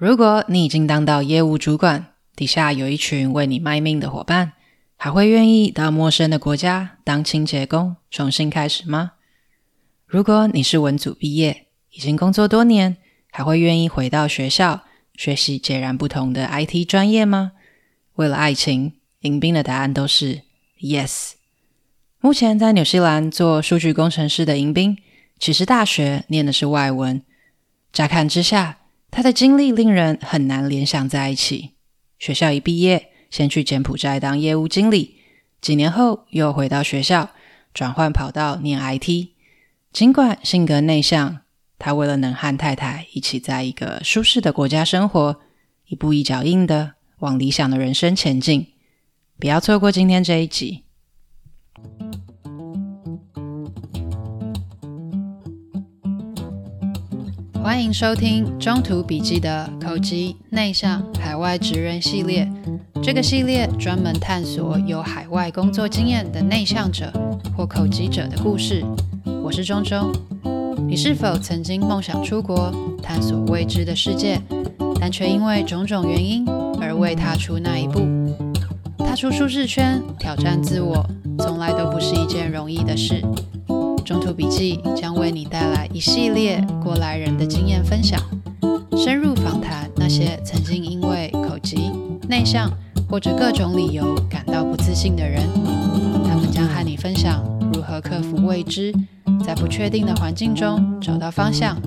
如果你已经当到业务主管，底下有一群为你卖命的伙伴，还会愿意到陌生的国家当清洁工，重新开始吗？如果你是文组毕业，已经工作多年，还会愿意回到学校学习截然不同的 IT 专业吗？为了爱情，迎宾的答案都是 yes。目前在纽西兰做数据工程师的迎宾，其实大学念的是外文。乍看之下，他的经历令人很难联想在一起。学校一毕业，先去柬埔寨当业务经理，几年后又回到学校，转换跑道念 IT。尽管性格内向，他为了能和太太一起在一个舒适的国家生活，一步一脚印的往理想的人生前进。不要错过今天这一集。欢迎收听中途笔记的口吃内向海外职人系列。这个系列专门探索有海外工作经验的内向者或口吃者的故事。我是中中。你是否曾经梦想出国探索未知的世界，但却因为种种原因而未踏出那一步？踏出舒适圈，挑战自我，从来都不是一件容易的事。中途笔记将为你带来一系列过来人的经验分享，深入访谈那些曾经因为口疾、内向或者各种理由感到不自信的人。他们将和你分享如何克服未知，在不确定的环境中找到方向，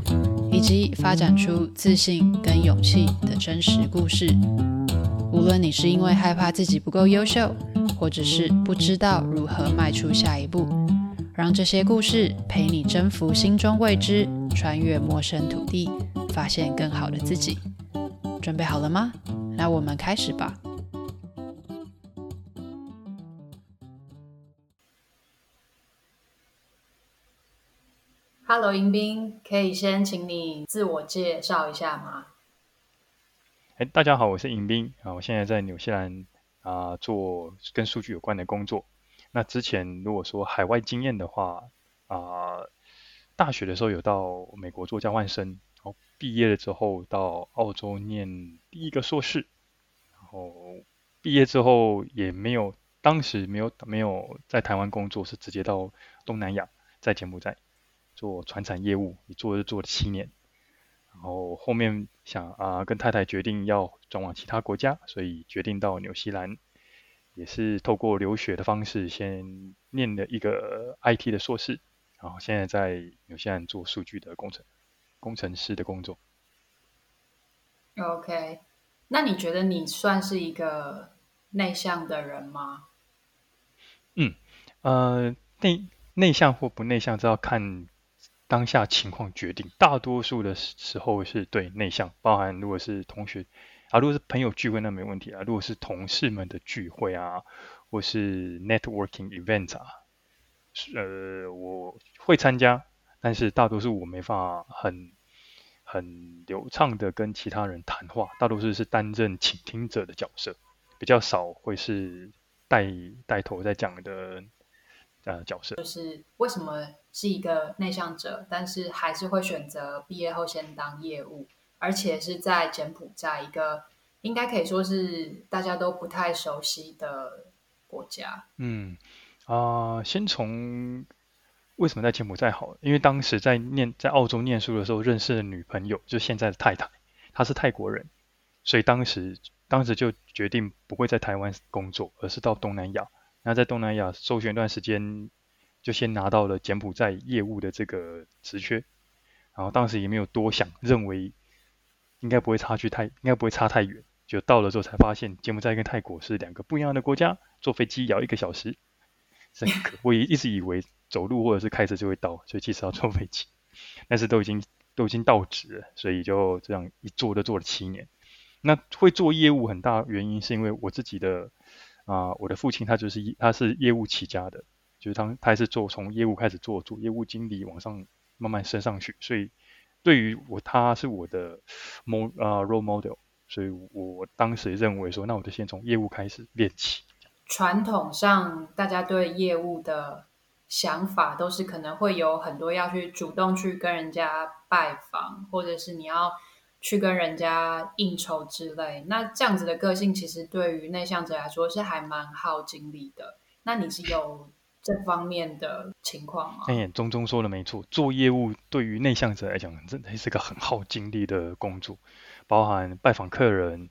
以及发展出自信跟勇气的真实故事。无论你是因为害怕自己不够优秀，或者是不知道如何迈出下一步。让这些故事陪你征服心中未知，穿越陌生土地，发现更好的自己。准备好了吗？那我们开始吧。Hello，迎宾，可以先请你自我介绍一下吗？哎，大家好，我是迎宾啊，我现在在纽西兰啊，做跟数据有关的工作。那之前如果说海外经验的话，啊、大学的时候有到美国做交换生，然后毕业了之后到澳洲念第一个硕士，然后毕业之后也没有，当时没有没有在台湾工作，是直接到东南亚，在柬埔寨做船产业务，也做就做了七年，然后后面想啊、跟太太决定要转往其他国家，所以决定到纽西兰。也是透过留学的方式，先念了一个 IT 的硕士，然后现在在纽西兰做数据的工程工程师的工作。OK，那你觉得你算是一个内向的人吗？嗯，呃，内内向或不内向，这要看当下情况决定。大多数的时候是对内向，包含如果是同学。啊，如果是朋友聚会，那没问题啊。如果是同事们的聚会啊，或是 networking event 啊，呃，我会参加，但是大多数我没法很很流畅的跟其他人谈话，大多数是担任倾听者的角色，比较少会是带带头在讲的呃角色。就是为什么是一个内向者，但是还是会选择毕业后先当业务？而且是在柬埔寨一个应该可以说是大家都不太熟悉的国家。嗯啊、先从为什么在柬埔寨好？因为当时在念在澳洲念书的时候认识的女朋友，就现在的太太，她是泰国人，所以当时当时就决定不会在台湾工作，而是到东南亚。那在东南亚周旋一段时间，就先拿到了柬埔寨业务的这个职缺，然后当时也没有多想，认为。应该不会差距太，应该不会差太远。就到了之后才发现，柬埔寨跟泰国是两个不一样的国家，坐飞机要一个小时。我也一直以为走路或者是开车就会到，所以其实要坐飞机。但是都已经都已经到职了，所以就这样一做就做了七年。那会做业务很大原因是因为我自己的啊、我的父亲他就是他是业务起家的，就是他他还是做从业务开始做做业务经理，往上慢慢升上去，所以。对于我，他是我的 mo 啊 role model，所以我当时认为说，那我就先从业务开始练起。传统上，大家对业务的想法都是可能会有很多要去主动去跟人家拜访，或者是你要去跟人家应酬之类。那这样子的个性，其实对于内向者来说是还蛮耗精力的。那你是有这方面的情况吗？哎，中中说的没错，做业务对于内向者来讲，真的是个很耗精力的工作，包含拜访客人。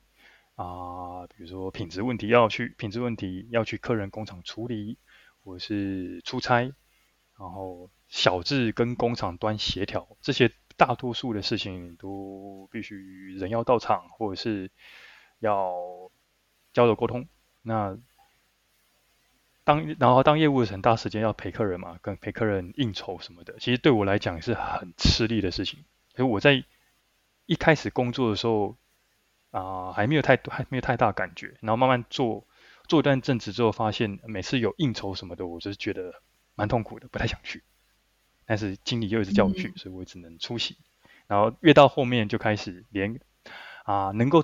啊，比如说品质问题要去品质问题要去客人工厂处理，或是出差，然后小至跟工厂端协调，这些大多数的事情都必须人要到场，或者是要交流沟通。那当然后当业务很大时间要陪客人嘛，跟陪客人应酬什么的，其实对我来讲是很吃力的事情。所以我在一开始工作的时候。啊、呃，还没有太多，还没有太大感觉。然后慢慢做做一段阵子之后，发现每次有应酬什么的，我就是觉得蛮痛苦的，不太想去。但是经理又一直叫我去，嗯、所以我只能出席。然后越到后面就开始连啊、呃，能够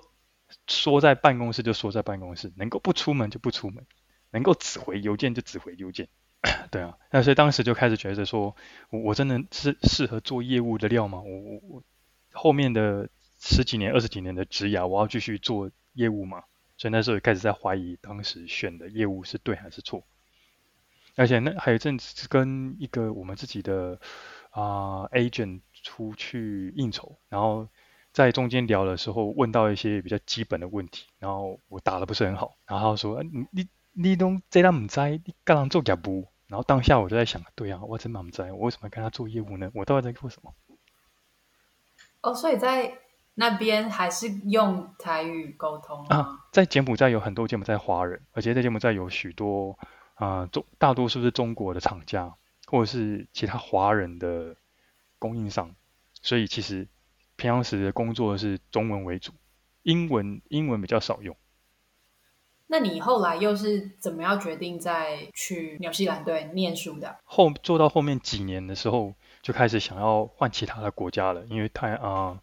缩在办公室就缩在办公室，能够不出门就不出门，能够只回邮件就只回邮件。对啊，那所以当时就开始觉得说，我我真的是适合做业务的料吗？我我我后面的。十几年、二十几年的职涯，我要继续做业务嘛？所以那时候也开始在怀疑，当时选的业务是对还是错。而且那还有一阵子跟一个我们自己的啊、agent 出去应酬，然后在中间聊的时候问到一些比较基本的问题，然后我答的不是很好，然后他说：“你你你都这样唔知，你干人做业务？”然后当下我就在想：“对啊，我真蛮唔知，我为什么跟他做业务呢？我到底在做什么？”哦，所以在。那边还是用台语沟通啊，在柬埔寨有很多柬埔寨华人，而且在柬埔寨有许多啊中大多数是中国的厂家或者是其他华人的供应商，所以其实平常时的工作是中文为主，英文英文比较少用。那你后来又是怎么样决定再去纽西兰对念书的？后做到后面几年的时候，就开始想要换其他的国家了，因为太啊。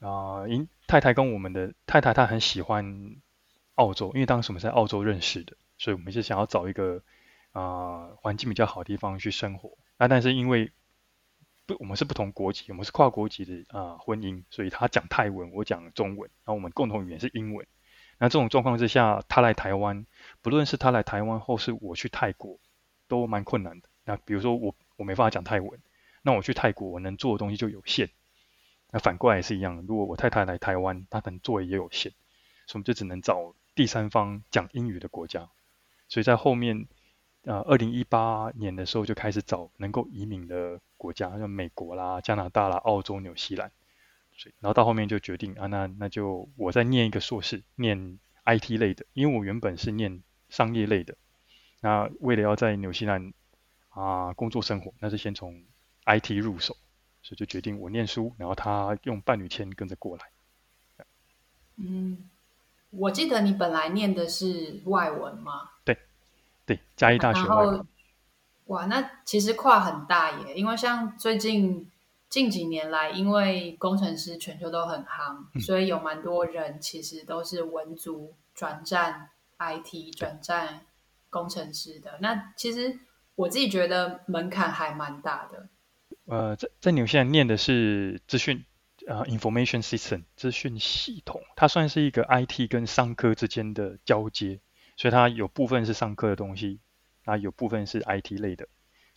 啊，因、太太跟我们的太太，她很喜欢澳洲，因为当时我们在澳洲认识的，所以我们是想要找一个啊、环境比较好的地方去生活。那、啊、但是因为不，我们是不同国籍，我们是跨国籍的啊、婚姻，所以他讲泰文，我讲中文，然后我们共同语言是英文。那这种状况之下，他来台湾，不论是他来台湾，或是我去泰国，都蛮困难的。那比如说我我没办法讲泰文，那我去泰国，我能做的东西就有限。那反过来也是一样，如果我太太来台湾，她可能座位也有限，所以我们就只能找第三方讲英语的国家。所以在后面，呃，二零一八年的时候就开始找能够移民的国家，像美国啦、加拿大啦、澳洲、纽西兰。所以，然后到后面就决定啊，那那就我再念一个硕士，念 IT 类的，因为我原本是念商业类的。那为了要在纽西兰啊工作生活，那是先从 IT 入手。所以就决定我念书，然后他用伴侣签跟着过来。嗯，我记得你本来念的是外文吗？对，对，嘉义大学外文。哇，那其实跨很大耶，因为像最近近几年来，因为工程师全球都很夯，嗯、所以有蛮多人其实都是文组转战 IT 转战工程师的。那其实我自己觉得门槛还蛮大的。呃，在在纽西兰念的是资讯，呃，information system 资讯系统，它算是一个 IT 跟商科之间的交接，所以它有部分是商科的东西，啊，有部分是 IT 类的，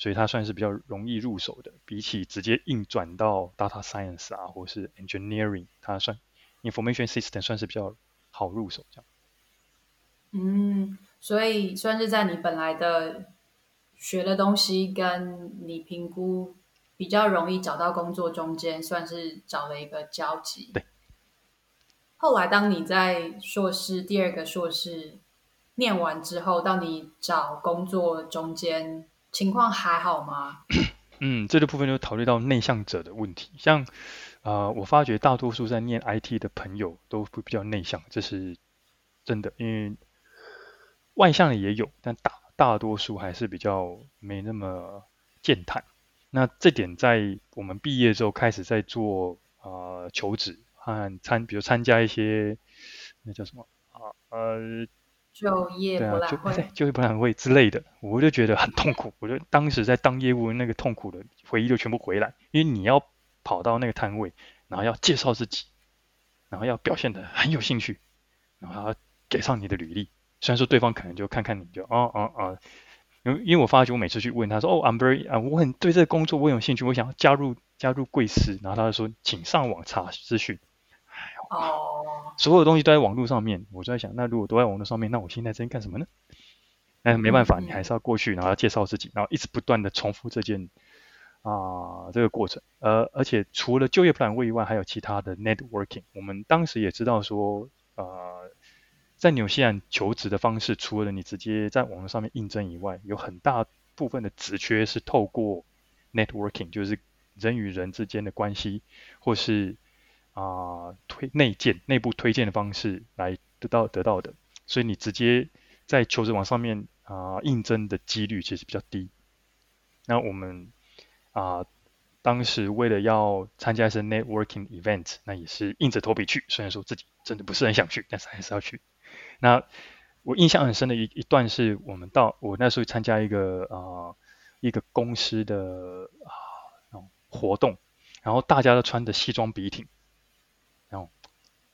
所以它算是比较容易入手的，比起直接硬转到 data science 啊，或是 engineering，它算 information system 算是比较好入手这样。嗯，所以算是在你本来的学的东西跟你评估。比较容易找到工作，中间算是找了一个交集。对。后来，当你在硕士第二个硕士念完之后，到你找工作中间情况还好吗？嗯，这个部分就考虑到内向者的问题。像啊、我发觉大多数在念 IT 的朋友都会比较内向，这是真的。因为外向的也有，但大大多数还是比较没那么健谈。那这点在我们毕业之后开始在做啊、求职和参，比如参加一些那叫什么啊呃就业博览会，对，就业博览会之类的，我就觉得很痛苦。我就当时在当业务那个痛苦的回忆就全部回来，因为你要跑到那个摊位，然后要介绍自己，然后要表现的很有兴趣，然后要给上你的履历。虽然说对方可能就看看你就哦哦哦，因为因为我发觉我每次去问他说哦，I'm very 啊，我很对这个工作我很有兴趣，我想要加入加入贵司，然后他就说请上网查资讯。哦，所有的东西都在网络上面，我就在想，那如果都在网络上面，那我现在在干什么呢？但是没办法，你还是要过去，然后要介绍自己，然后一直不断的重复这件啊、呃、这个过程。呃，而且除了就业普览会以外，还有其他的 networking。我们当时也知道说，呃。在纽西兰求职的方式，除了你直接在网络上面应征以外，有很大部分的职缺是透过 networking，就是人与人之间的关系，或是啊、推内建内部推荐的方式来得到得到的。所以你直接在求职网上面啊、应征的几率其实比较低。那我们啊、当时为了要参加一些 networking event，那也是硬着头皮去，虽然说自己真的不是很想去，但是还是要去。那我印象很深的一一段是我们到我那时候参加一个啊、一个公司的啊、活动，然后大家都穿着西装笔挺，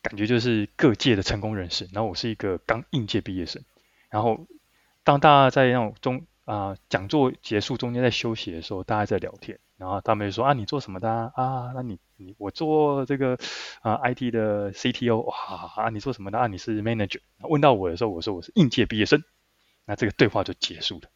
感觉就是各界的成功人士。然后我是一个刚应届毕业生，然后当大家在那种中啊、讲座结束中间在休息的时候，大家在聊天。然后他们就说啊，你做什么的啊？啊那你你我做这个啊 IT 的 CTO 哇啊，你做什么的啊？你是 manager。问到我的时候，我说我是应届毕业生。那这个对话就结束了，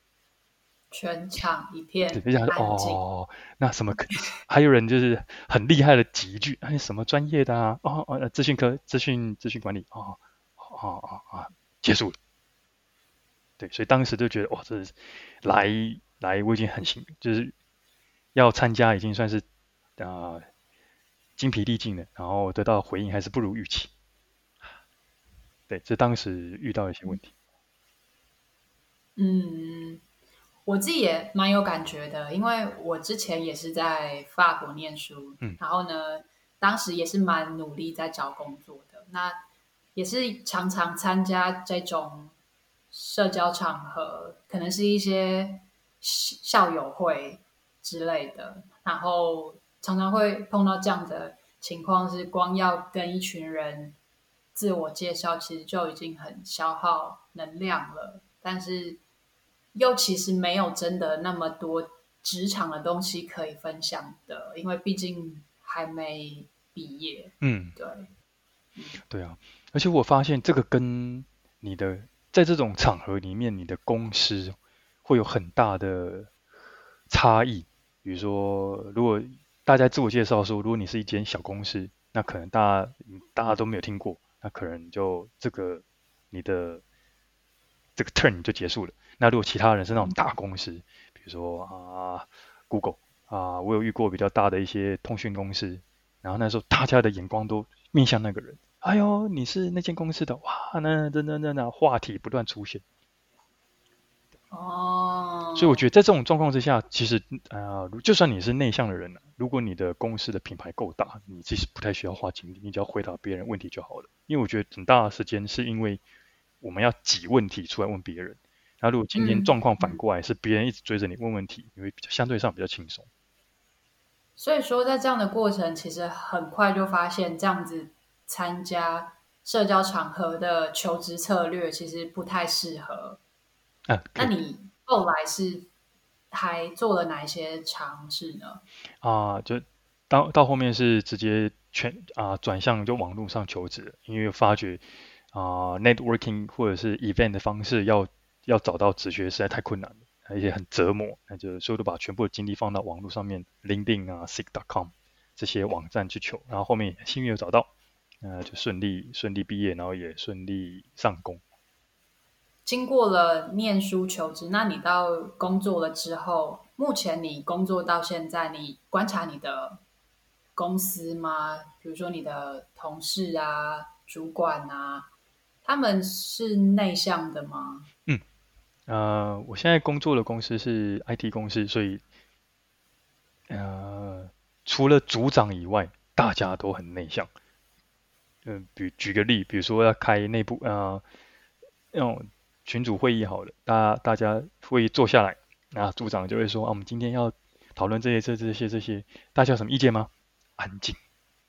全场一片安静。哦，那什么？还有人就是很厉害的几句，哎，什么专业的啊？哦哦，资讯科、资讯资讯管理。哦哦哦哦，结束了。对，所以当时就觉得哇，这是来来，我已经很幸运，就是。要参加已经算是啊、呃、精疲力尽了，然后得到回应还是不如预期。对，这当时遇到一些问题。嗯，我自己也蛮有感觉的，因为我之前也是在法国念书，嗯，然后呢，当时也是蛮努力在找工作的，那也是常常参加这种社交场合，可能是一些校友会。之类的，然后常常会碰到这样的情况，是光要跟一群人自我介绍，其实就已经很消耗能量了。但是又其实没有真的那么多职场的东西可以分享的，因为毕竟还没毕业。嗯，对，对啊。而且我发现这个跟你的在这种场合里面，你的公司会有很大的差异。比如说，如果大家自我介绍说，如果你是一间小公司，那可能大家大家都没有听过，那可能就这个你的这个 turn 就结束了。那如果其他人是那种大公司，比如说啊 Google 啊，我有遇过比较大的一些通讯公司，然后那时候大家的眼光都面向那个人，哎呦，你是那间公司的哇，那那那那那话题不断出现。哦，所以我觉得在这种状况之下，其实呃，就算你是内向的人，如果你的公司的品牌够大，你其实不太需要花精力，你只要回答别人问题就好了。因为我觉得很大的时间是因为我们要挤问题出来问别人，然后如果今天状况反过来是别人一直追着你问问题，你会比较相对上比较轻松。所以说，在这样的过程，其实很快就发现这样子参加社交场合的求职策略其实不太适合。啊，那你后来是还做了哪一些尝试呢？啊，就到到后面是直接全啊转向就网络上求职，因为发觉啊 networking 或者是 event 的方式要要找到职缺实在太困难了，而且很折磨，那就所以都把全部的精力放到网络上面，LinkedIn 啊、Seek.com 这些网站去求，然后后面幸运有找到，呃，就顺利顺利毕业，然后也顺利上工。经过了念书求职，那你到工作了之后，目前你工作到现在，你观察你的公司吗？比如说你的同事啊、主管啊，他们是内向的吗？呃，我现在工作的公司是 IT 公司，所以呃，除了组长以外，大家都很内向。嗯、比举个例，比如说要开内部呃那种。群组会议好了，大大家会议坐下来，啊，组长就会说啊，我们今天要讨论这些这这些这些，大家有什么意见吗？安静，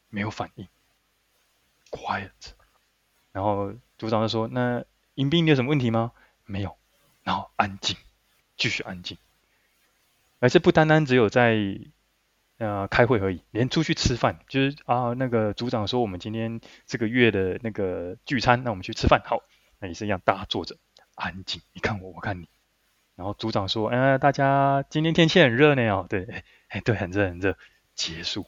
没有反应，quiet。然后组长就说：“那迎宾你有什么问题吗？”没有。然后安静，继续安静。而这不单单只有在呃开会而已，连出去吃饭，就是啊那个组长说我们今天这个月的那个聚餐，那我们去吃饭，好，那也是一样，大家坐着安静，你看我，我看你。然后组长说：“呃，大家今天天气很热呢哦，对，哎，对，很热很热。”结束。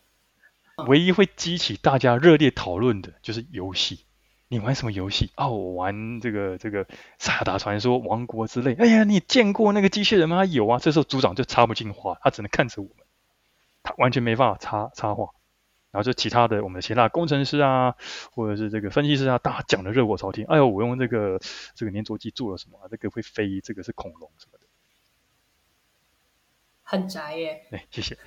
唯一会激起大家热烈讨论的就是游戏。你玩什么游戏？哦，我玩这个这个《萨尔达传说：王国》之类。哎呀，你见过那个机器人吗？有啊。这时候组长就插不进话，他只能看着我们，他完全没办法插插话。然后就其他的我们的其他工程师啊，或者是这个分析师啊，大家讲的热火朝天。哎呦，我用这个这个粘着剂做了什么？这个会飞，这个是恐龙什么的。很宅耶。哎，谢谢。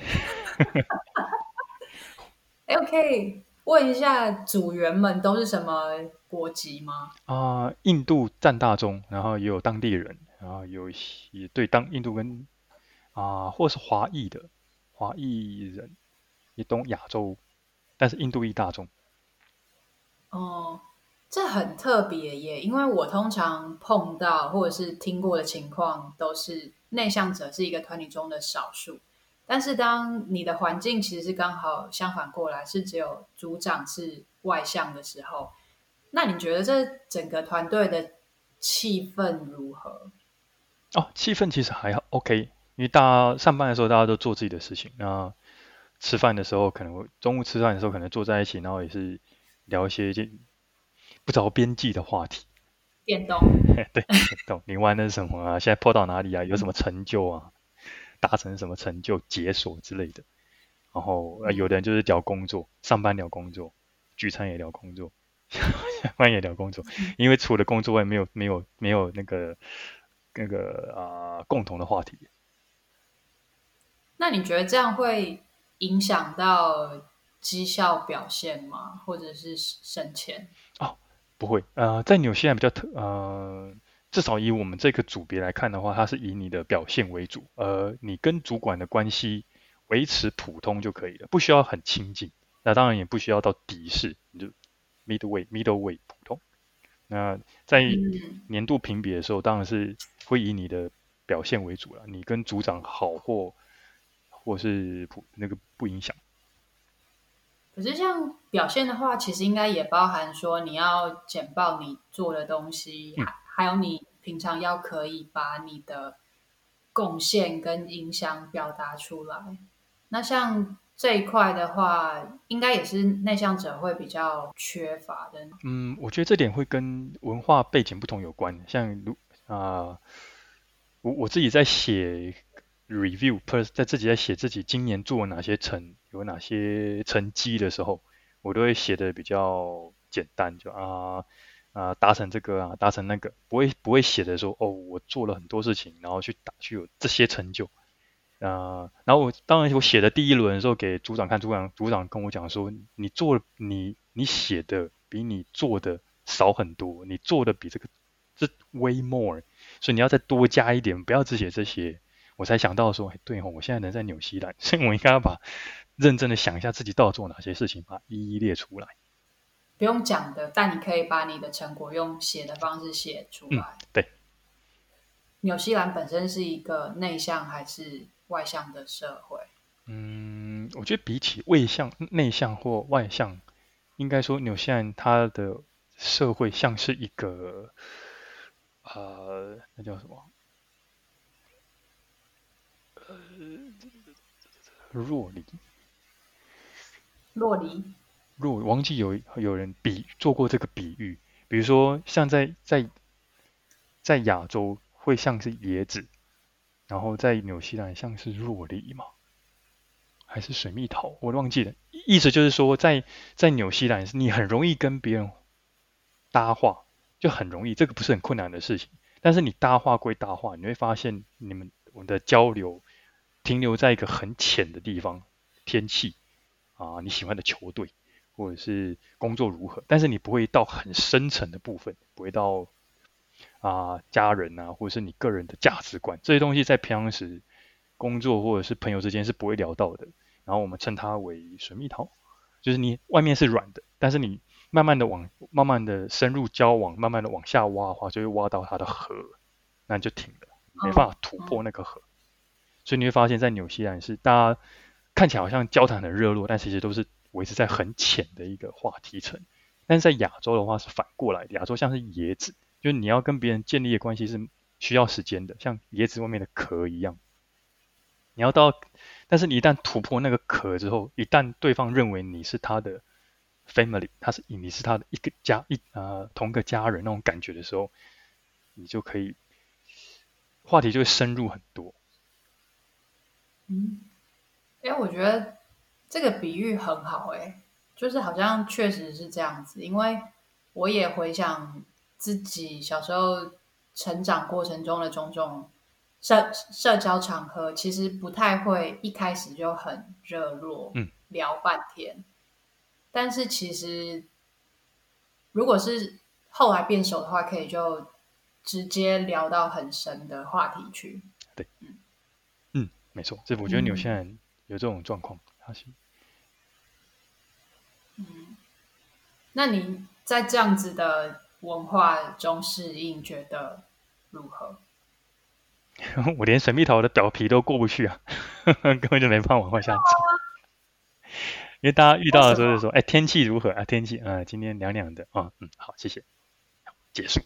哎，OK。问一下组员们都是什么国籍吗？啊、呃，印度占大宗，然后也有当地人，然后有也对当印度跟啊、呃，或是华裔的华裔人，也懂亚洲，但是印度裔大众。哦，这很特别耶，因为我通常碰到或者是听过的情况，都是内向者是一个团体中的少数。但是当你的环境其实是刚好相反过来，是只有组长是外向的时候，那你觉得这整个团队的气氛如何？哦，气氛其实还好，OK，因为大家上班的时候大家都做自己的事情，那吃饭的时候可能中午吃饭的时候可能坐在一起，然后也是聊一些不着边际的话题。电动。对，电动，你玩的是什么啊？现在破到哪里啊？有什么成就啊？达成什么成就、解锁之类的，然后呃，有的人就是聊工作，上班聊工作，聚餐也聊工作，下班也聊工作，因为除了工作外，没有没有没有那个那个啊、呃、共同的话题。那你觉得这样会影响到绩效表现吗？或者是升迁？哦，不会，呃，在纽西兰比较特，呃。至少以我们这个组别来看的话，它是以你的表现为主，而你跟主管的关系维持普通就可以了，不需要很亲近。那当然也不需要到敌视，你就 midway midway 普通。那在年度评比的时候，当然是会以你的表现为主了。你跟组长好或或是普那个不影响。可是像表现的话，其实应该也包含说你要简报你做的东西。嗯还有你平常要可以把你的贡献跟影响表达出来。那像这一块的话，应该也是内向者会比较缺乏的。嗯，我觉得这点会跟文化背景不同有关。像如啊、我我自己在写 review，在自己在写自己今年做了哪些成，有哪些成绩的时候，我都会写的比较简单，就啊。啊，达成这个啊，达成那个，不会不会写的说哦，我做了很多事情，然后去打去有这些成就，啊、然后我当然我写的第一轮的时候给组长看，组长组长跟我讲说，你做你你写的比你做的少很多，你做的比这个这 way more，所以你要再多加一点，不要只写这些。我才想到说，哎，对哦，我现在人在纽西兰，所以我应该要把认真的想一下自己到底做哪些事情，把一一列出来。不用讲的，但你可以把你的成果用写的方式写出来。嗯，对。纽西兰本身是一个内向还是外向的社会？嗯，我觉得比起外向、内向或外向，应该说纽西兰它的社会像是一个，呃，那叫什么？呃，弱梨。弱梨。若我忘记有有人比做过这个比喻，比如说像在在在亚洲会像是椰子，然后在纽西兰像是若梨嘛，还是水蜜桃，我忘记了。意思就是说在，在在纽西兰你很容易跟别人搭话，就很容易，这个不是很困难的事情。但是你搭话归搭话，你会发现你们我们的交流停留在一个很浅的地方，天气啊，你喜欢的球队。或者是工作如何，但是你不会到很深层的部分，不会到啊、呃、家人啊，或者是你个人的价值观这些东西，在平常时工作或者是朋友之间是不会聊到的。然后我们称它为水蜜桃。就是你外面是软的，但是你慢慢的往慢慢的深入交往，慢慢的往下挖的话，就会挖到它的核，那就停了，没办法突破那个核。所以你会发现在纽西兰是大家看起来好像交谈很热络，但其实都是维持在很浅的一个话题层。但是在亚洲的话是反过来的，亚洲像是椰子，就是你要跟别人建立的关系是需要时间的，像椰子外面的壳一样。你要到，但是你一旦突破那个壳之后，一旦对方认为你是他的 family，他是你是他的一个家一呃同个家人那种感觉的时候，你就可以话题就会深入很多。嗯，哎，我觉得这个比喻很好，哎，就是好像确实是这样子，因为我也回想自己小时候成长过程中的种种社社交场合，其实不太会一开始就很热络，嗯，聊半天，但是其实如果是后来变熟的话，可以就直接聊到很深的话题去，对，嗯。嗯。没错，这我觉得纽西兰有这种状况，嗯，那你在这样子的文化中适应，觉得如何？我连水蜜桃的表皮都过不去啊，根本就没办法往下走。因为大家遇到的时候就说：“哎，天气如何啊？天气啊、呃，今天凉凉的啊。”嗯，好，谢谢，结束。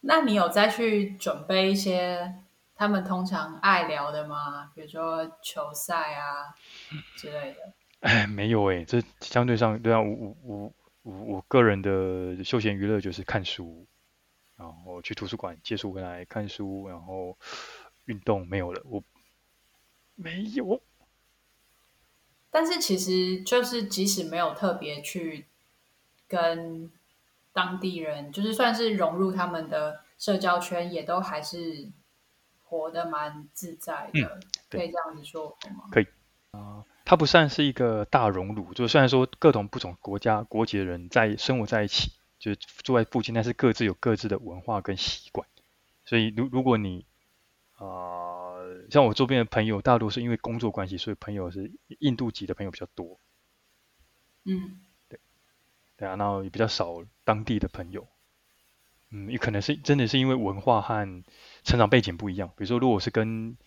那你有再去准备一些？他们通常爱聊的吗？比如说球赛啊之类的。哎，没有哎，这相对上对啊，我我我我我个人的休闲娱乐就是看书，然后去图书馆借书回来看书，然后运动没有了，我没有。但是其实就是即使没有特别去跟当地人，就是算是融入他们的社交圈，也都还是。活得蛮自在的，嗯、可以这样子说吗？可以啊、呃，它不算是一个大熔炉，就虽然说各种不同国家国籍的人在生活在一起，就是住在附近，但是各自有各自的文化跟习惯。所以，如如果你啊、呃，像我周边的朋友，大多是因为工作关系，所以朋友是印度籍的朋友比较多。嗯，对，对啊，然后也比较少当地的朋友。嗯，也可能是真的是因为文化和成长背景不一样。比如说，如果是跟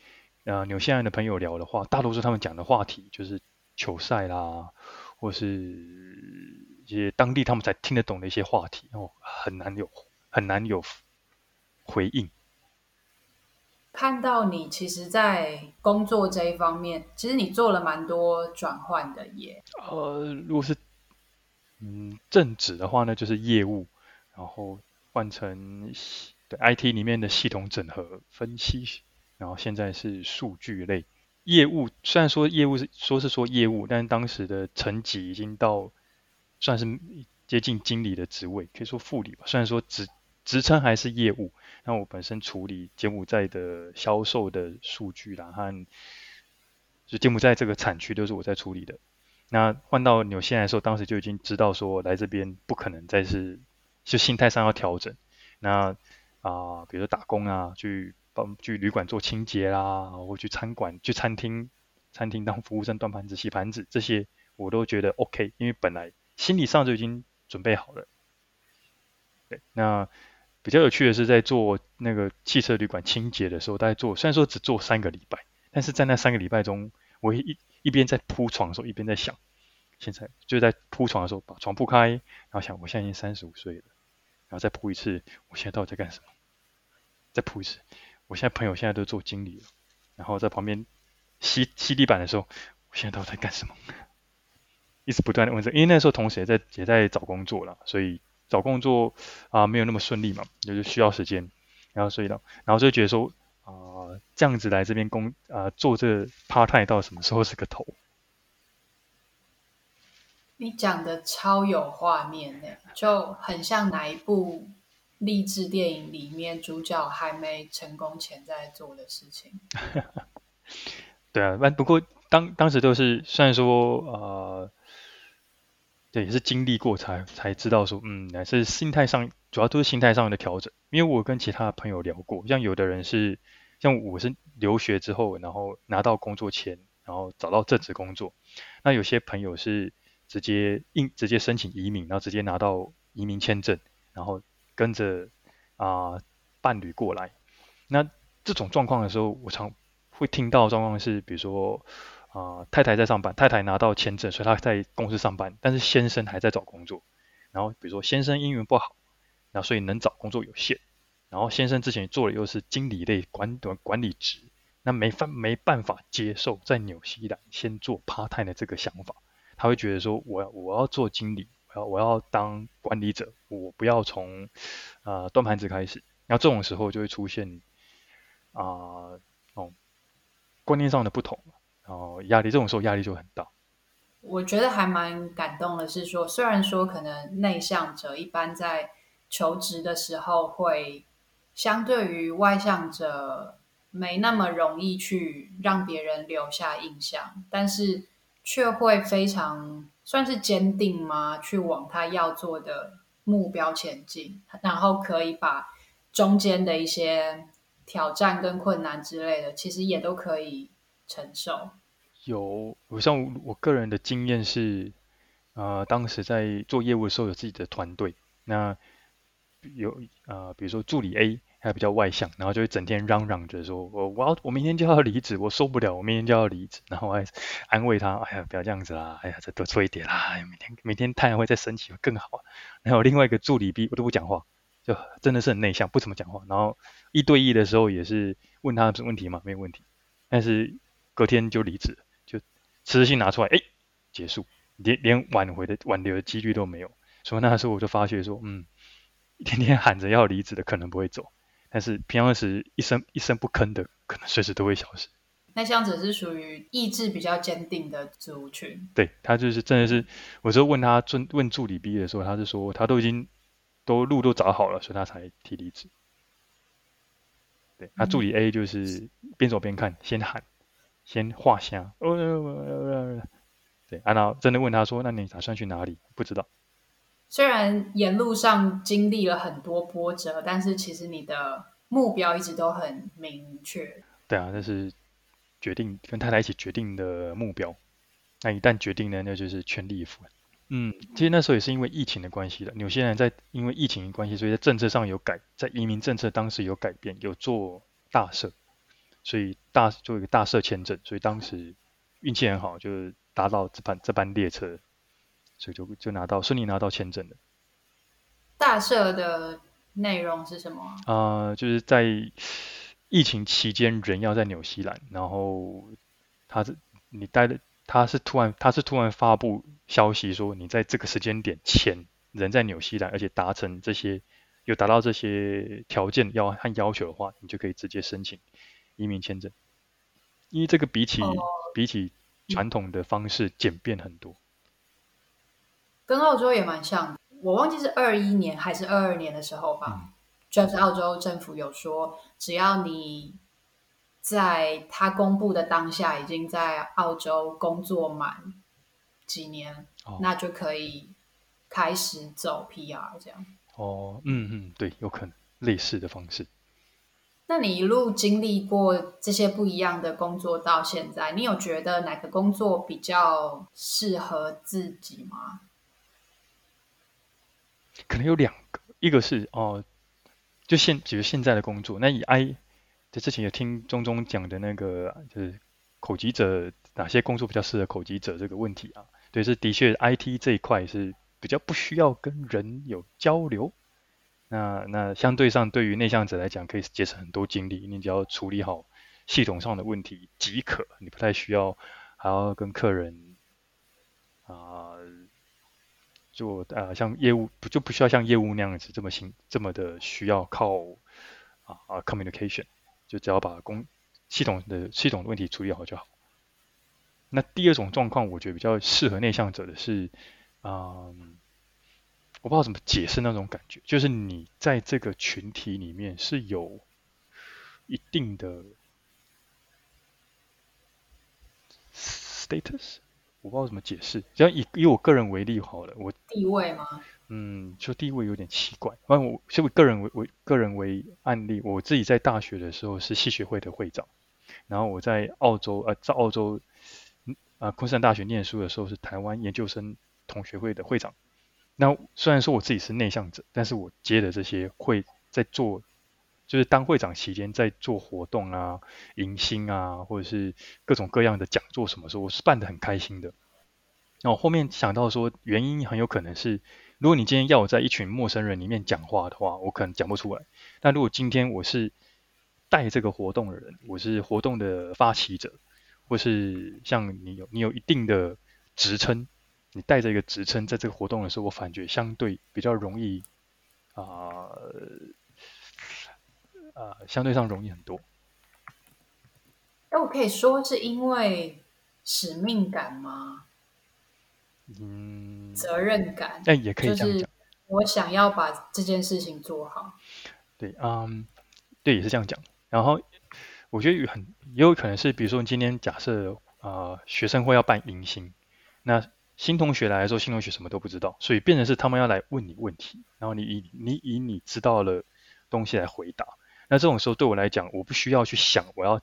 呃纽西兰的朋友聊的话，大多数他们讲的话题就是球赛啦，或是一些当地他们才听得懂的一些话题哦，很难有很难有回应。看到你其实，在工作这一方面，其实你做了蛮多转换的耶。呃，如果是嗯正职的话呢，就是业务，然后。换成对 IT 里面的系统整合分析，然后现在是数据类业务。虽然说业务是说是说业务，但是当时的层级已经到算是接近经理的职位，可以说副理吧。虽然说职职称还是业务，那我本身处理柬埔寨的销售的数据啦，和就柬埔寨这个产区都是我在处理的。那换到纽西兰的时候，当时就已经知道说来这边不可能再是。就心态上要调整，那啊、比如说打工啊，去帮去旅馆做清洁啦，或去餐馆、去餐厅、餐厅当服务生端盘子、洗盘子，这些我都觉得 OK，因为本来心理上就已经准备好了。对，那比较有趣的是，在做那个汽车旅馆清洁的时候，大概做虽然说只做三个礼拜，但是在那三个礼拜中，我一一边在铺床的时候，一边在想。现在就在铺床的时候，把床铺开，然后想，我现在已经三十五岁了，然后再铺一次，我现在到底在干什么？再铺一次，我现在朋友现在都做经理了，然后在旁边吸吸地板的时候，我现在到底在干什么？一直不断的问着，因为那时候同时也在也在找工作了，所以找工作啊、没有那么顺利嘛，就是需要时间，然后所以呢，然后就觉得说啊、这样子来这边工啊、做这 part time 到什么时候是个头？你讲的超有画面呢，就很像哪一部励志电影里面主角还没成功前在做的事情。对啊，不过当当时都是虽然说呃，对，也是经历过才才知道说，嗯，还是心态上主要都是心态上的调整。因为我跟其他朋友聊过，像有的人是像我是留学之后，然后拿到工作签，然后找到正职工作。那有些朋友是直接应直接申请移民，然后直接拿到移民签证，然后跟着啊、伴侣过来。那这种状况的时候，我常会听到状况是，比如说啊、太太在上班，太太拿到签证，所以她在公司上班，但是先生还在找工作。然后比如说先生英语不好，那所以能找工作有限。然后先生之前做的又是经理类管管管理职，那没法没办法接受在纽西兰先做 part time 的这个想法，他会觉得说我要我要做经理，我要我要当管理者，我不要从呃端盘子开始。然后这种时候就会出现啊哦观念上的不同，然后压力这种时候压力就很大。我觉得还蛮感动的是说，虽然说可能内向者一般在求职的时候会。相对于外向者，没那么容易去让别人留下印象，但是却会非常算是坚定吗？去往他要做的目标前进，然后可以把中间的一些挑战跟困难之类的，其实也都可以承受。有，我像我个人的经验是，呃，当时在做业务的时候有自己的团队，那。有呃，比如说助理 A 还比较外向，然后就会整天嚷嚷着说：“我我要我明天就要离职，我受不了，我明天就要离职。”然后我还安慰他：“哎呀，不要这样子啦，哎呀，再多做一点啦，哎呀，明天明天太阳会再升起，会更好。”然后另外一个助理 B 我都不讲话，就真的是很内向，不怎么讲话。然后一对一的时候也是问他什么问题嘛，没有问题，但是隔天就离职，就辞职信拿出来，哎，结束，连连挽回的挽留的几率都没有。所以那时候我就发觉说，嗯。天天喊着要离职的可能不会走，但是平常时一声一声不吭的，可能随时都会消失。那这样子是属于意志比较坚定的族群。对，他就是真的是，我就问他问问助理 B 的时候，他是说他都已经都路都找好了，所以他才提离职。对，那助理 A 就是边走边看，先喊，先画虾。对，然后真的问他说：“那你打算去哪里？”不知道。虽然沿路上经历了很多波折，但是其实你的目标一直都很明确。对啊，那是决定跟太太一起决定的目标。那一旦决定呢，那就是全力以赴。嗯，其实那时候也是因为疫情的关系的。有些人在因为疫情的关系，所以在政策上有改，在移民政策当时有改变，有做大赦，所以大做一个大赦签证。所以当时运气很好，就搭到这班这班列车。所以就就拿到顺利拿到签证了。大赦的内容是什么？啊、呃，就是在疫情期间，人要在纽西兰，然后他是你待的，他是突然他是突然发布消息说，你在这个时间点前人在纽西兰，而且达成这些有达到这些条件要和要求的话，你就可以直接申请移民签证。因为这个比起、哦、比起传统的方式简便很多。跟澳洲也蛮像的，我忘记是二一年还是二二年的时候吧，嗯、就是澳洲政府有说，只要你在他公布的当下已经在澳洲工作满几年，哦、那就可以开始走 PR 这样。哦，嗯嗯，对，有可能类似的方式。那你一路经历过这些不一样的工作到现在，你有觉得哪个工作比较适合自己吗？可能有两个，一个是哦，就现比如现在的工作，那以 I，就之前有听中中讲的那个，就是口吃者哪些工作比较适合口吃者这个问题啊，对，是的确 IT 这一块是比较不需要跟人有交流，那那相对上对于内向者来讲，可以节省很多精力，你只要处理好系统上的问题即可，你不太需要还要跟客人啊。就呃，像业务不就不需要像业务那样子这么新这么的需要靠啊啊 communication，就只要把工系统的系统的问题处理好就好。那第二种状况，我觉得比较适合内向者的是，嗯，我不知道怎么解释那种感觉，就是你在这个群体里面是有一定的 status。我不知道怎么解释，只要以以我个人为例好了，我地位吗？嗯，就地位有点奇怪。反正我就我个人为为个人为案例，我自己在大学的时候是系学会的会长，然后我在澳洲呃在澳洲呃昆士兰大学念书的时候是台湾研究生同学会的会长。那虽然说我自己是内向者，但是我接的这些会在做，就是当会长期间在做活动啊、迎新啊，或者是各种各样的讲座什么时候，我是办得很开心的。然后后面想到说，原因很有可能是，如果你今天要我在一群陌生人里面讲话的话，我可能讲不出来。但如果今天我是带这个活动的人，我是活动的发起者，或是像你有你有一定的职称，你带着一个职称在这个活动的时候，我感觉相对比较容易啊，呃，相对上容易很多。那我可以说是因为使命感吗？嗯，责任感，那也可以这样讲。就是我想要把这件事情做好。对，嗯，对，也是这样讲。然后我觉得有很也有可能是，比如说今天假设啊、呃，学生会要办迎新，那新同学来的时候，新同学什么都不知道，所以变成是他们要来问你问题，然后你以你以你知道了东西来回答。那这种时候对我来讲，我不需要去想我要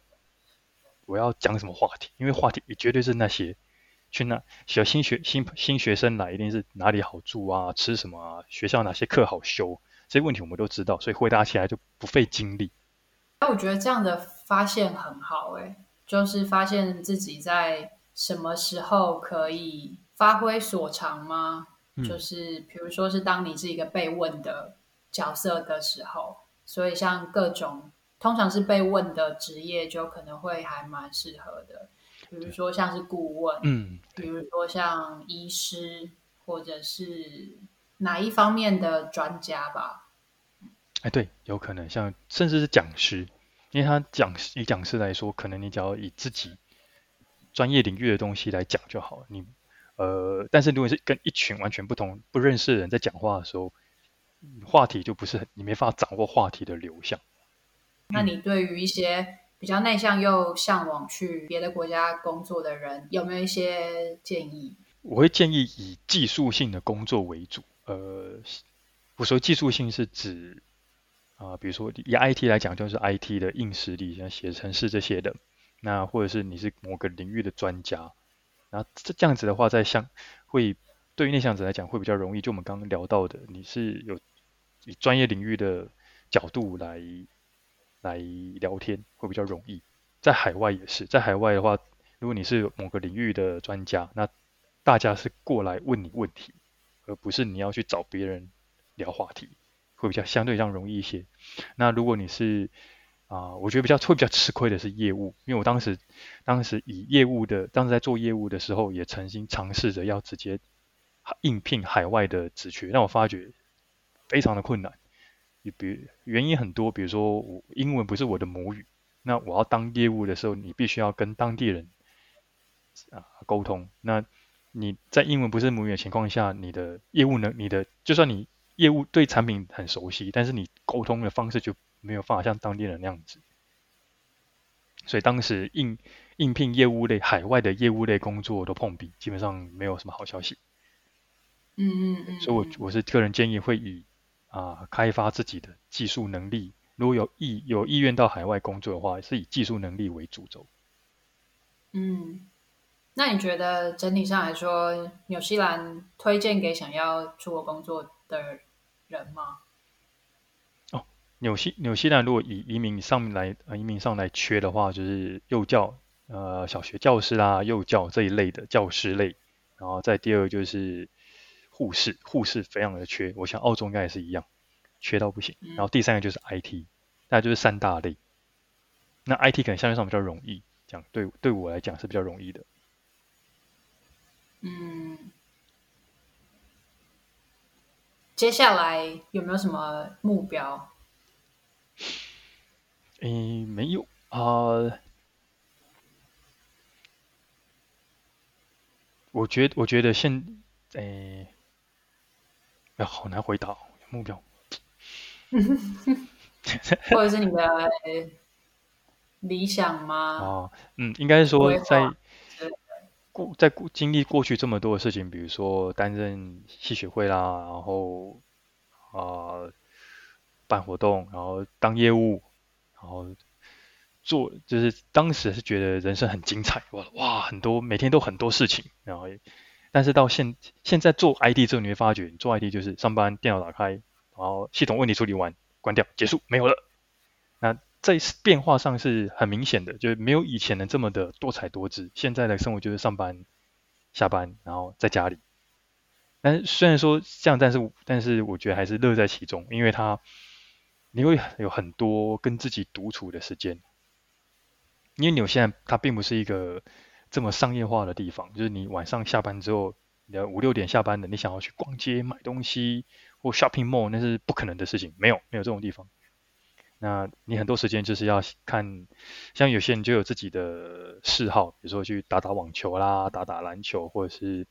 我要讲什么话题，因为话题也绝对是那些。去那小新学新新学生来，一定是哪里好住啊，吃什么啊，学校哪些课好修，这些问题我们都知道，所以回答起来就不费精力。那我觉得这样的发现很好，欸，诶，就是发现自己在什么时候可以发挥所长吗？嗯、就是比如说是当你是一个被问的角色的时候，所以像各种通常是被问的职业，就可能会还蛮适合的。比如说像是顾问，嗯，比如说像医师，或者是哪一方面的专家吧。哎，对，有可能像甚至是讲师，因为他讲以讲师来说，可能你只要以自己专业领域的东西来讲就好。你呃，但是如果是跟一群完全不同、不认识的人在讲话的时候，话题就不是很，你没法掌握话题的流向。那你对于一些比较内向又向往去别的国家工作的人，有没有一些建议？我会建议以技术性的工作为主。呃，我说技术性是指啊、呃，比如说以 IT 来讲，就是 IT 的硬实力，像写程式这些的。那或者是你是某个领域的专家，那这这样子的话，在像会对于内向者来讲会比较容易。就我们刚刚聊到的，你是有以专业领域的角度来。来聊天会比较容易，在海外也是，在海外的话，如果你是某个领域的专家，那大家是过来问你问题，而不是你要去找别人聊话题，会比较相对上容易一些。那如果你是啊、我觉得比较会比较吃亏的是业务，因为我当时当时以业务的，当时在做业务的时候，也曾经尝试着要直接应聘海外的职缺，让我发觉非常的困难。你比原因很多，比如说我英文不是我的母语，那我要当业务的时候，你必须要跟当地人啊沟通。那你在英文不是母语的情况下，你的业务呢？你的就算你业务对产品很熟悉，但是你沟通的方式就没有办法像当地人那样子。所以当时应应聘业务类海外的业务类工作都碰壁，基本上没有什么好消息。嗯嗯嗯。所以我我是个人建议会以。啊，开发自己的技术能力。如果有意有意愿到海外工作的话，是以技术能力为主轴。嗯，那你觉得整体上来说，纽西兰推荐给想要出国工作的人吗？哦，纽西纽西兰如果以移民上面来呃移民上来缺的话，就是幼教呃小学教师啦、幼教这一类的教师类，然后再第二就是。护士，护士非常的缺，我想澳洲应该也是一样，缺到不行。然后第三个就是 IT，大概就是三大类。那 IT 可能相对上比较容易，讲对对我来讲是比较容易的。嗯，接下来有没有什么目标？诶，没有啊、呃。我觉我觉得现诶。哎，好难回答目标，或者是你的理想吗？哦，嗯，应该是说在过在过经历过去这么多的事情，比如说担任戏学会啦，然后啊、呃、办活动，然后当业务，然后做就是当时是觉得人生很精彩，哇哇很多每天都很多事情，然后但是到现现在做 IT 之后，你会发觉，你做 IT 就是上班电脑打开，然后系统问题处理完关掉结束没有了。那在变化上是很明显的，就是没有以前的这么的多彩多姿。现在的生活就是上班、下班，然后在家里。但是虽然说这样，但是但是我觉得还是乐在其中，因为他你会有很多跟自己独处的时间。因为纽西兰它并不是一个这么商业化的地方，就是你晚上下班之后，你五六点下班的，你想要去逛街买东西或 shopping mall，那是不可能的事情，没有没有这种地方。那你很多时间就是要看，像有些人就有自己的嗜好，比如说去打打网球啦，打打篮球，或者是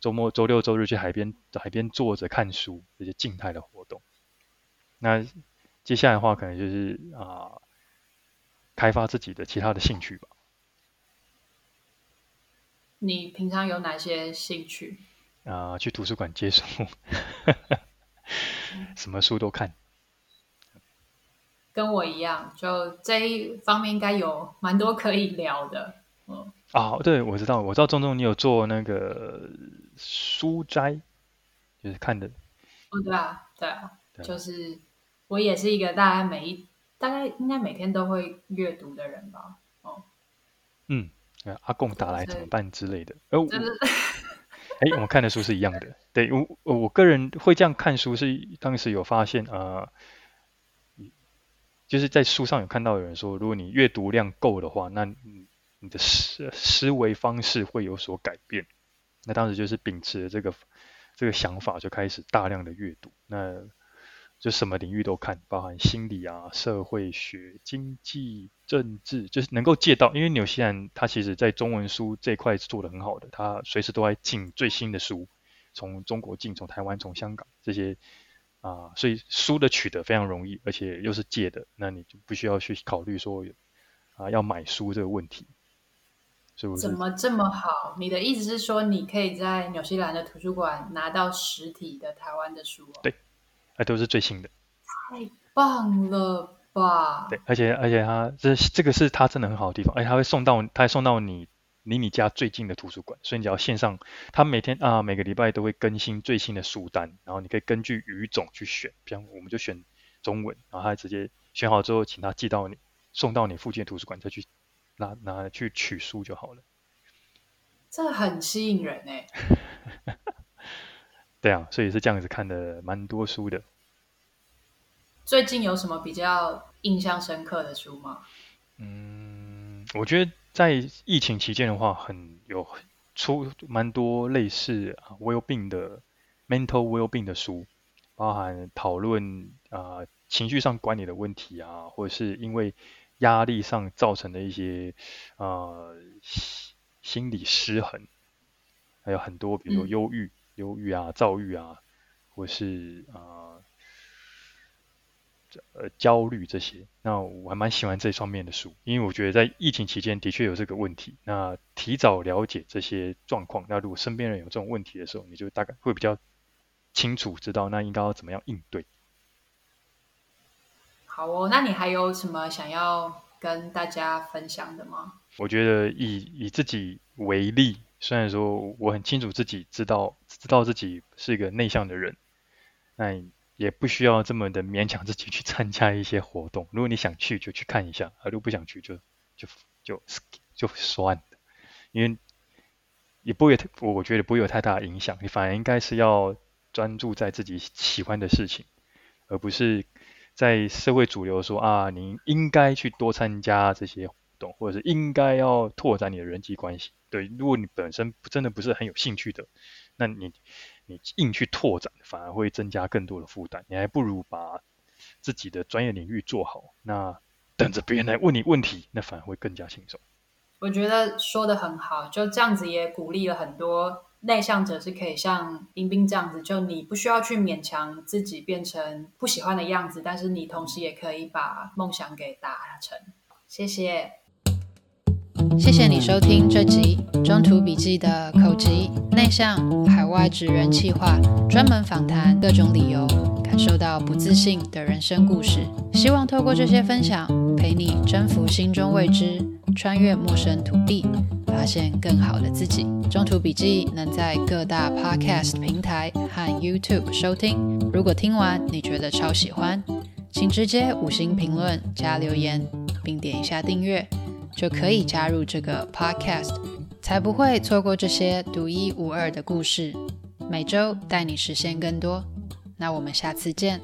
周末周六周日去海边海边坐着看书这些静态的活动。那接下来的话，可能就是啊、开发自己的其他的兴趣吧。你平常有哪些兴趣？啊、呃，去图书馆借书，什么书都看。跟我一样，就这一方面应该有蛮多可以聊的。嗯，啊，对，我知道，我知道，钟钟你有做那个书斋，就是看的。哦，对啊，对啊，对啊，就是我也是一个大概每一大概应该每天都会阅读的人吧。哦，嗯，阿贡打来怎么办之类的。哦，哎，我们看的书是一样的。对，我我个人会这样看书，是当时有发现啊。呃就是在书上有看到有人说，如果你阅读量够的话，那你的思思维方式会有所改变。那当时就是秉持了这个这个想法，就开始大量的阅读。那就什么领域都看，包含心理啊、社会学、经济、政治，就是能够借到。因为纽西兰它其实在中文书这一块是做的很好的，它随时都在进最新的书，从中国进，从台湾、从香港这些。啊，所以书的取得非常容易，而且又是借的，那你就不需要去考虑说啊要买书这个问题，是不是？怎么这么好？你的意思是说，你可以在纽西兰的图书馆拿到实体的台湾的书哦？对，那都是最新的。太棒了吧？对，而且而且它这这个是它真的很好的地方，而且它会送到，它会送到你。离你家最近的图书馆，所以你只要线上，他每天啊每个礼拜都会更新最新的书单，然后你可以根据语种去选，比方我们就选中文，然后他直接选好之后，请他寄到你，送到你附近的图书馆，再去拿拿去取书就好了。这很吸引人哎。对啊，所以是这样子看的蛮多书的。最近有什么比较印象深刻的书吗？嗯，我觉得。在疫情期间的话，很有出蛮多类似啊 well-being 的 mental well-being 的书，包含讨论啊情绪上管理的问题啊，或者是因为压力上造成的一些啊心理失衡，还有很多比如说忧郁、忧郁啊、躁郁啊，或是啊。呃，焦虑这些，那我还蛮喜欢这方面的书，因为我觉得在疫情期间的确有这个问题。那提早了解这些状况，那如果身边人有这种问题的时候，你就大概会比较清楚知道那应该要怎么样应对。好哦，那你还有什么想要跟大家分享的吗？我觉得以以自己为例，虽然说我很清楚自己知道知道自己是一个内向的人，那。也不需要这么的勉强自己去参加一些活动。如果你想去，就去看一下；而如果不想去就，就就就算了。因为也不会，我我觉得不会有太大影响。你反而应该是要专注在自己喜欢的事情，而不是在社会主流说啊，你应该去多参加这些动，或者是应该要拓展你的人际关系。对，如果你本身真的不是很有兴趣的，那你。你硬去拓展，反而会增加更多的负担。你还不如把自己的专业领域做好，那等着别人来问你问题，那反而会更加轻松。我觉得说的很好，就这样子也鼓励了很多内向者，是可以像冰冰这样子，就你不需要去勉强自己变成不喜欢的样子，但是你同时也可以把梦想给达成。谢谢。谢谢你收听这集中途笔记的口吃内向海外职人企划，专门访谈各种理由感受到不自信的人生故事。希望透过这些分享，陪你征服心中未知，穿越陌生土地，发现更好的自己。中途笔记能在各大 Podcast 平台和 YouTube 收听。如果听完你觉得超喜欢，请直接五星评论加留言，并点一下订阅，就可以加入这个 Podcast，才不会错过这些独一无二的故事。每周带你实现更多。那我们下次见。